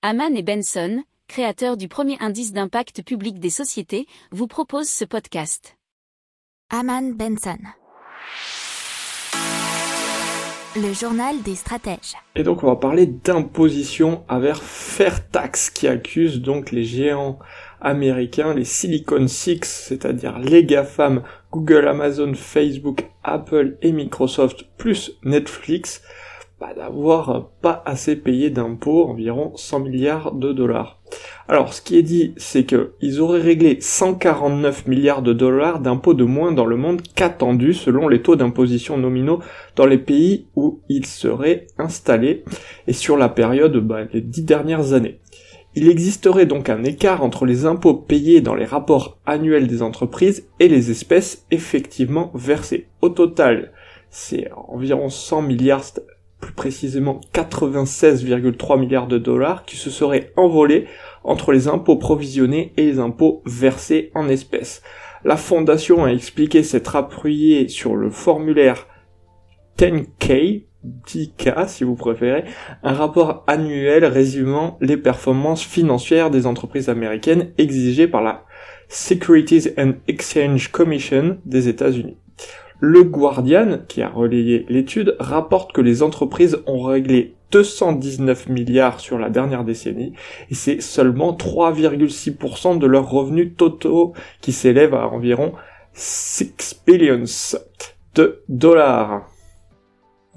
Haman et Benson, créateurs du premier indice d'impact public des sociétés, vous proposent ce podcast. Haman Benson. Le journal des stratèges. Et donc on va parler d'imposition avec Fairtax qui accuse donc les géants américains, les Silicon Six, c'est-à-dire les GAFAM, Google, Amazon, Facebook, Apple et Microsoft, plus Netflix, bah, d'avoir pas assez payé d'impôts, environ 100 milliards de dollars. Alors, ce qui est dit, c'est qu'ils auraient réglé 149 milliards de dollars d'impôts de moins dans le monde qu'attendu selon les taux d'imposition nominaux dans les pays où ils seraient installés et sur la période bah, les dix dernières années. Il existerait donc un écart entre les impôts payés dans les rapports annuels des entreprises et les espèces effectivement versées. Au total, c'est environ 100 milliards plus précisément 96,3 milliards de dollars qui se seraient envolés entre les impôts provisionnés et les impôts versés en espèces. La fondation a expliqué s'être appuyée sur le formulaire 10K, 10K si vous préférez, un rapport annuel résumant les performances financières des entreprises américaines exigées par la Securities and Exchange Commission des États-Unis. Le Guardian, qui a relayé l'étude, rapporte que les entreprises ont réglé 219 milliards sur la dernière décennie, et c'est seulement 3,6% de leurs revenus totaux qui s'élèvent à environ 6 billions de dollars.